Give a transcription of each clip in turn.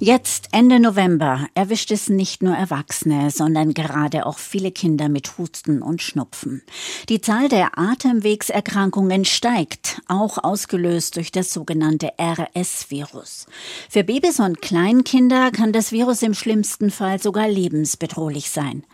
Jetzt, Ende November, erwischt es nicht nur Erwachsene, sondern gerade auch viele Kinder mit Husten und Schnupfen. Die Zahl der Atemwegserkrankungen steigt, auch ausgelöst durch das sogenannte RS-Virus. Für Babys und Kleinkinder kann das Virus im schlimmsten Fall sogar lebensbedrohlich sein.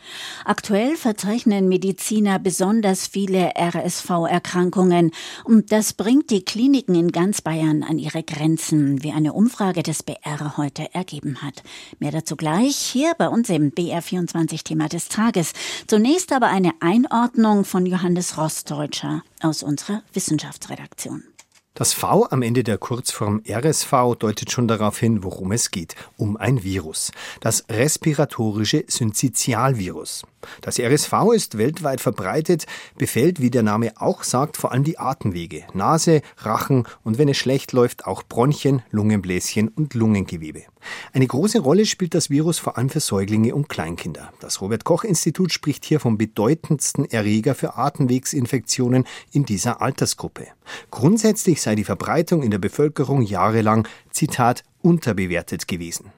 Aktuell verzeichnen Mediziner besonders viele RSV-Erkrankungen und das bringt die Kliniken in ganz Bayern an ihre Grenzen, wie eine Umfrage des BR heute ergeben hat. Mehr dazu gleich hier bei uns im BR24 Thema des Tages. Zunächst aber eine Einordnung von Johannes Rostdeutscher aus unserer Wissenschaftsredaktion. Das V am Ende der Kurzform RSV deutet schon darauf hin, worum es geht. Um ein Virus. Das respiratorische Syncytialvirus. Das RSV ist weltweit verbreitet, befällt, wie der Name auch sagt, vor allem die Atemwege, Nase, Rachen und wenn es schlecht läuft, auch Bronchien, Lungenbläschen und Lungengewebe. Eine große Rolle spielt das Virus vor allem für Säuglinge und Kleinkinder. Das Robert Koch Institut spricht hier vom bedeutendsten Erreger für Atemwegsinfektionen in dieser Altersgruppe. Grundsätzlich sei die Verbreitung in der Bevölkerung jahrelang, Zitat, unterbewertet gewesen.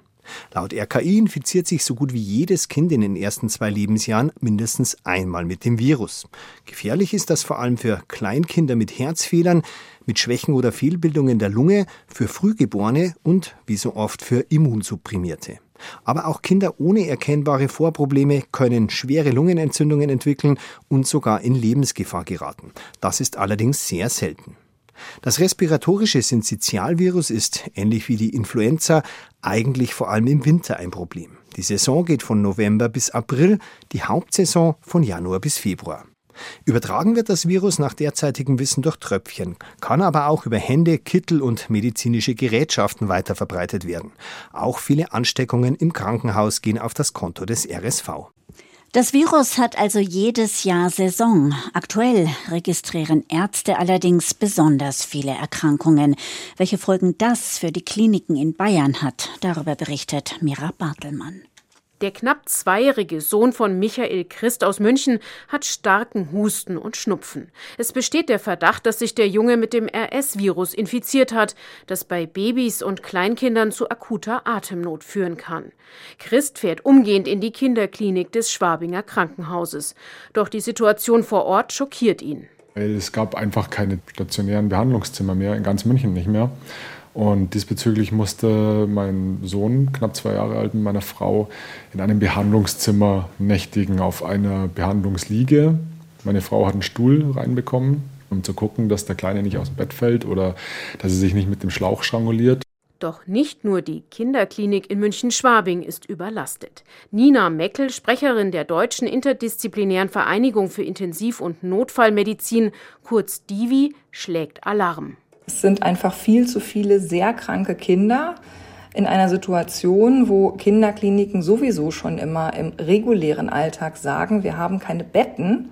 Laut RKI infiziert sich so gut wie jedes Kind in den ersten zwei Lebensjahren mindestens einmal mit dem Virus. Gefährlich ist das vor allem für Kleinkinder mit Herzfehlern, mit Schwächen oder Fehlbildungen der Lunge, für Frühgeborene und, wie so oft, für Immunsupprimierte. Aber auch Kinder ohne erkennbare Vorprobleme können schwere Lungenentzündungen entwickeln und sogar in Lebensgefahr geraten. Das ist allerdings sehr selten. Das respiratorische Syncytialvirus ist, ähnlich wie die Influenza, eigentlich vor allem im Winter ein Problem. Die Saison geht von November bis April, die Hauptsaison von Januar bis Februar. Übertragen wird das Virus nach derzeitigem Wissen durch Tröpfchen, kann aber auch über Hände, Kittel und medizinische Gerätschaften weiterverbreitet werden. Auch viele Ansteckungen im Krankenhaus gehen auf das Konto des RSV. Das Virus hat also jedes Jahr Saison. Aktuell registrieren Ärzte allerdings besonders viele Erkrankungen. Welche Folgen das für die Kliniken in Bayern hat, darüber berichtet Mira Bartelmann. Der knapp zweijährige Sohn von Michael Christ aus München hat starken Husten und Schnupfen. Es besteht der Verdacht, dass sich der Junge mit dem RS-Virus infiziert hat, das bei Babys und Kleinkindern zu akuter Atemnot führen kann. Christ fährt umgehend in die Kinderklinik des Schwabinger Krankenhauses. Doch die Situation vor Ort schockiert ihn. Es gab einfach keine stationären Behandlungszimmer mehr, in ganz München nicht mehr. Und diesbezüglich musste mein Sohn, knapp zwei Jahre alt, mit meiner Frau in einem Behandlungszimmer nächtigen auf einer Behandlungsliege. Meine Frau hat einen Stuhl reinbekommen, um zu gucken, dass der Kleine nicht aus dem Bett fällt oder dass er sich nicht mit dem Schlauch stranguliert. Doch nicht nur die Kinderklinik in München-Schwabing ist überlastet. Nina Meckel, Sprecherin der Deutschen Interdisziplinären Vereinigung für Intensiv- und Notfallmedizin, kurz DIVI, schlägt Alarm. Es sind einfach viel zu viele sehr kranke Kinder in einer Situation, wo Kinderkliniken sowieso schon immer im regulären Alltag sagen, wir haben keine Betten.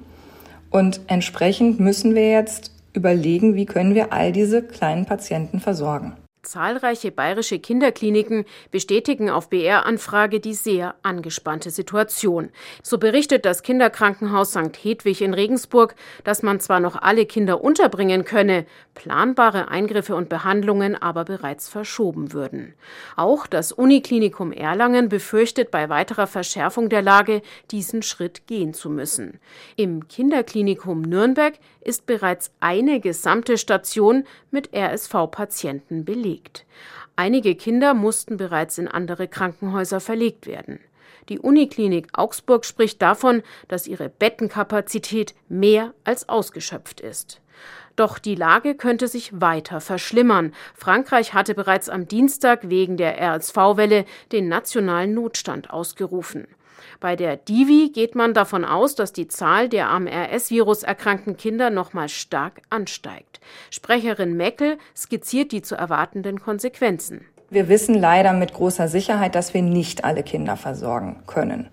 Und entsprechend müssen wir jetzt überlegen, wie können wir all diese kleinen Patienten versorgen. Zahlreiche bayerische Kinderkliniken bestätigen auf BR-Anfrage die sehr angespannte Situation. So berichtet das Kinderkrankenhaus St. Hedwig in Regensburg, dass man zwar noch alle Kinder unterbringen könne, planbare Eingriffe und Behandlungen aber bereits verschoben würden. Auch das Uniklinikum Erlangen befürchtet bei weiterer Verschärfung der Lage, diesen Schritt gehen zu müssen. Im Kinderklinikum Nürnberg ist bereits eine gesamte Station mit RSV-Patienten belegt. Einige Kinder mussten bereits in andere Krankenhäuser verlegt werden. Die Uniklinik Augsburg spricht davon, dass ihre Bettenkapazität mehr als ausgeschöpft ist. Doch die Lage könnte sich weiter verschlimmern. Frankreich hatte bereits am Dienstag wegen der RSV-Welle den nationalen Notstand ausgerufen. Bei der Divi geht man davon aus, dass die Zahl der am RS-Virus erkrankten Kinder nochmal stark ansteigt. Sprecherin Meckel skizziert die zu erwartenden Konsequenzen. Wir wissen leider mit großer Sicherheit, dass wir nicht alle Kinder versorgen können.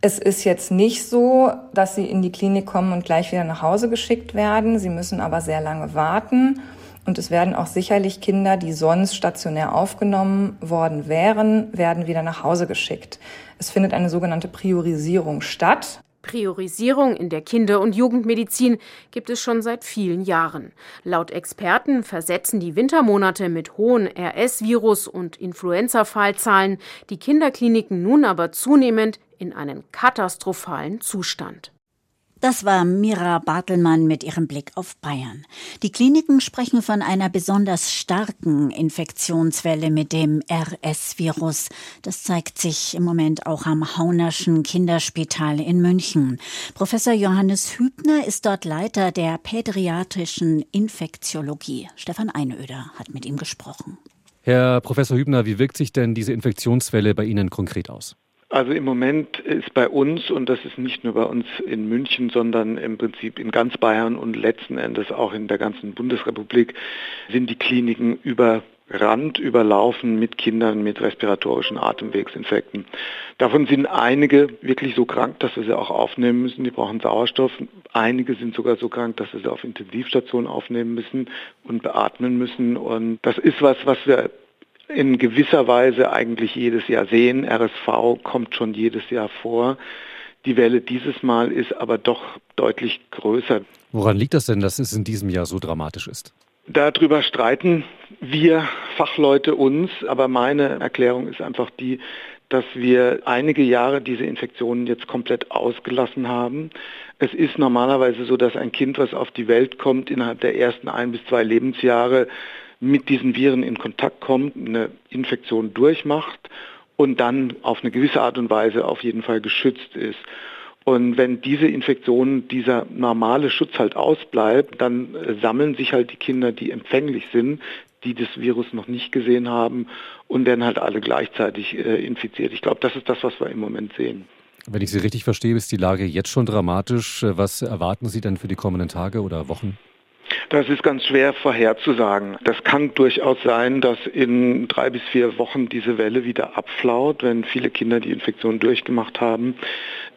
Es ist jetzt nicht so, dass sie in die Klinik kommen und gleich wieder nach Hause geschickt werden. Sie müssen aber sehr lange warten. Und es werden auch sicherlich Kinder, die sonst stationär aufgenommen worden wären, werden wieder nach Hause geschickt. Es findet eine sogenannte Priorisierung statt. Priorisierung in der Kinder- und Jugendmedizin gibt es schon seit vielen Jahren. Laut Experten versetzen die Wintermonate mit hohen RS-Virus- und Influenza-Fallzahlen die Kinderkliniken nun aber zunehmend in einen katastrophalen Zustand. Das war Mira Bartelmann mit ihrem Blick auf Bayern. Die Kliniken sprechen von einer besonders starken Infektionswelle mit dem RS-Virus. Das zeigt sich im Moment auch am Haunerschen Kinderspital in München. Professor Johannes Hübner ist dort Leiter der pädiatrischen Infektiologie. Stefan Einöder hat mit ihm gesprochen. Herr Professor Hübner, wie wirkt sich denn diese Infektionswelle bei Ihnen konkret aus? Also im Moment ist bei uns, und das ist nicht nur bei uns in München, sondern im Prinzip in ganz Bayern und letzten Endes auch in der ganzen Bundesrepublik, sind die Kliniken überrannt, überlaufen mit Kindern mit respiratorischen Atemwegsinfekten. Davon sind einige wirklich so krank, dass wir sie auch aufnehmen müssen. Die brauchen Sauerstoff. Einige sind sogar so krank, dass wir sie auf Intensivstationen aufnehmen müssen und beatmen müssen. Und das ist was, was wir in gewisser Weise eigentlich jedes Jahr sehen. RSV kommt schon jedes Jahr vor. Die Welle dieses Mal ist aber doch deutlich größer. Woran liegt das denn, dass es in diesem Jahr so dramatisch ist? Darüber streiten wir Fachleute uns, aber meine Erklärung ist einfach die, dass wir einige Jahre diese Infektionen jetzt komplett ausgelassen haben. Es ist normalerweise so, dass ein Kind, was auf die Welt kommt, innerhalb der ersten ein bis zwei Lebensjahre mit diesen Viren in Kontakt kommt, eine Infektion durchmacht und dann auf eine gewisse Art und Weise auf jeden Fall geschützt ist. Und wenn diese Infektion, dieser normale Schutz halt ausbleibt, dann äh, sammeln sich halt die Kinder, die empfänglich sind, die das Virus noch nicht gesehen haben und werden halt alle gleichzeitig äh, infiziert. Ich glaube, das ist das, was wir im Moment sehen. Wenn ich Sie richtig verstehe, ist die Lage jetzt schon dramatisch. Was erwarten Sie denn für die kommenden Tage oder Wochen? Das ist ganz schwer vorherzusagen. Das kann durchaus sein, dass in drei bis vier Wochen diese Welle wieder abflaut, wenn viele Kinder die Infektion durchgemacht haben.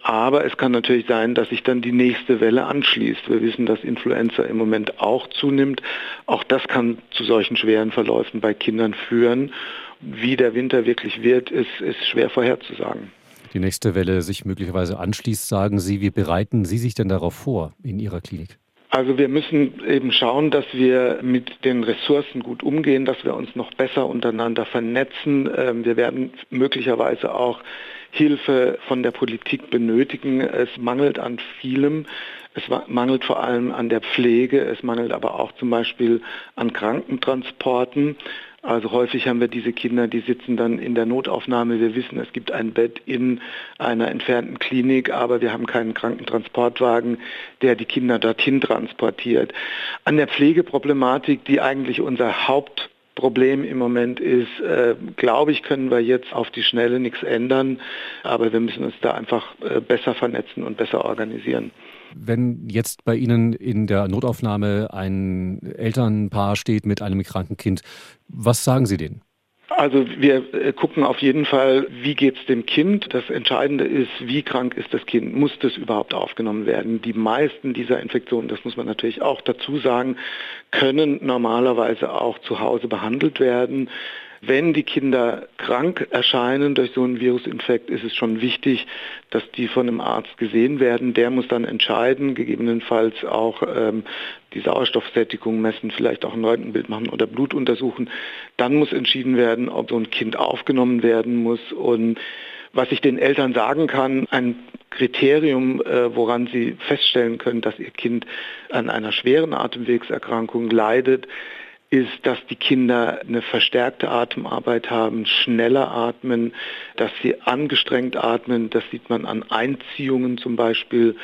Aber es kann natürlich sein, dass sich dann die nächste Welle anschließt. Wir wissen, dass Influenza im Moment auch zunimmt. Auch das kann zu solchen schweren Verläufen bei Kindern führen. Wie der Winter wirklich wird, ist, ist schwer vorherzusagen. Die nächste Welle sich möglicherweise anschließt, sagen Sie. Wie bereiten Sie sich denn darauf vor in Ihrer Klinik? Also wir müssen eben schauen, dass wir mit den Ressourcen gut umgehen, dass wir uns noch besser untereinander vernetzen. Ähm, wir werden möglicherweise auch Hilfe von der Politik benötigen. Es mangelt an vielem. Es mangelt vor allem an der Pflege. Es mangelt aber auch zum Beispiel an Krankentransporten. Also häufig haben wir diese Kinder, die sitzen dann in der Notaufnahme. Wir wissen, es gibt ein Bett in einer entfernten Klinik, aber wir haben keinen Krankentransportwagen, der die Kinder dorthin transportiert. An der Pflegeproblematik, die eigentlich unser Hauptproblem im Moment ist, äh, glaube ich, können wir jetzt auf die Schnelle nichts ändern, aber wir müssen uns da einfach äh, besser vernetzen und besser organisieren. Wenn jetzt bei Ihnen in der Notaufnahme ein Elternpaar steht mit einem kranken Kind, was sagen Sie denen? Also wir äh, gucken auf jeden Fall, wie geht es dem Kind. Das Entscheidende ist, wie krank ist das Kind? Muss das überhaupt aufgenommen werden? Die meisten dieser Infektionen, das muss man natürlich auch dazu sagen, können normalerweise auch zu Hause behandelt werden. Wenn die Kinder krank erscheinen durch so einen Virusinfekt, ist es schon wichtig, dass die von einem Arzt gesehen werden. Der muss dann entscheiden, gegebenenfalls auch ähm, die Sauerstoffsättigung messen, vielleicht auch ein Röntgenbild machen oder Blut untersuchen. Dann muss entschieden werden, ob so ein Kind aufgenommen werden muss. Und was ich den Eltern sagen kann, ein Kriterium, äh, woran sie feststellen können, dass ihr Kind an einer schweren Atemwegserkrankung leidet, ist, dass die Kinder eine verstärkte Atemarbeit haben, schneller atmen, dass sie angestrengt atmen. Das sieht man an Einziehungen zum Beispiel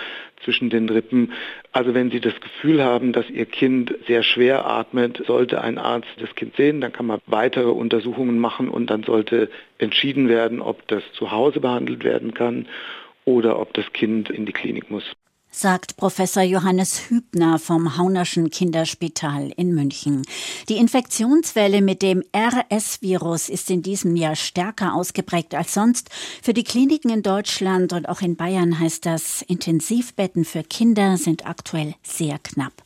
zwischen den Rippen. Also wenn Sie das Gefühl haben, dass Ihr Kind sehr schwer atmet, sollte ein Arzt das Kind sehen, dann kann man weitere Untersuchungen machen und dann sollte entschieden werden, ob das zu Hause behandelt werden kann oder ob das Kind in die Klinik muss sagt Professor Johannes Hübner vom Haunerschen Kinderspital in München. Die Infektionswelle mit dem RS-Virus ist in diesem Jahr stärker ausgeprägt als sonst. Für die Kliniken in Deutschland und auch in Bayern heißt das, Intensivbetten für Kinder sind aktuell sehr knapp.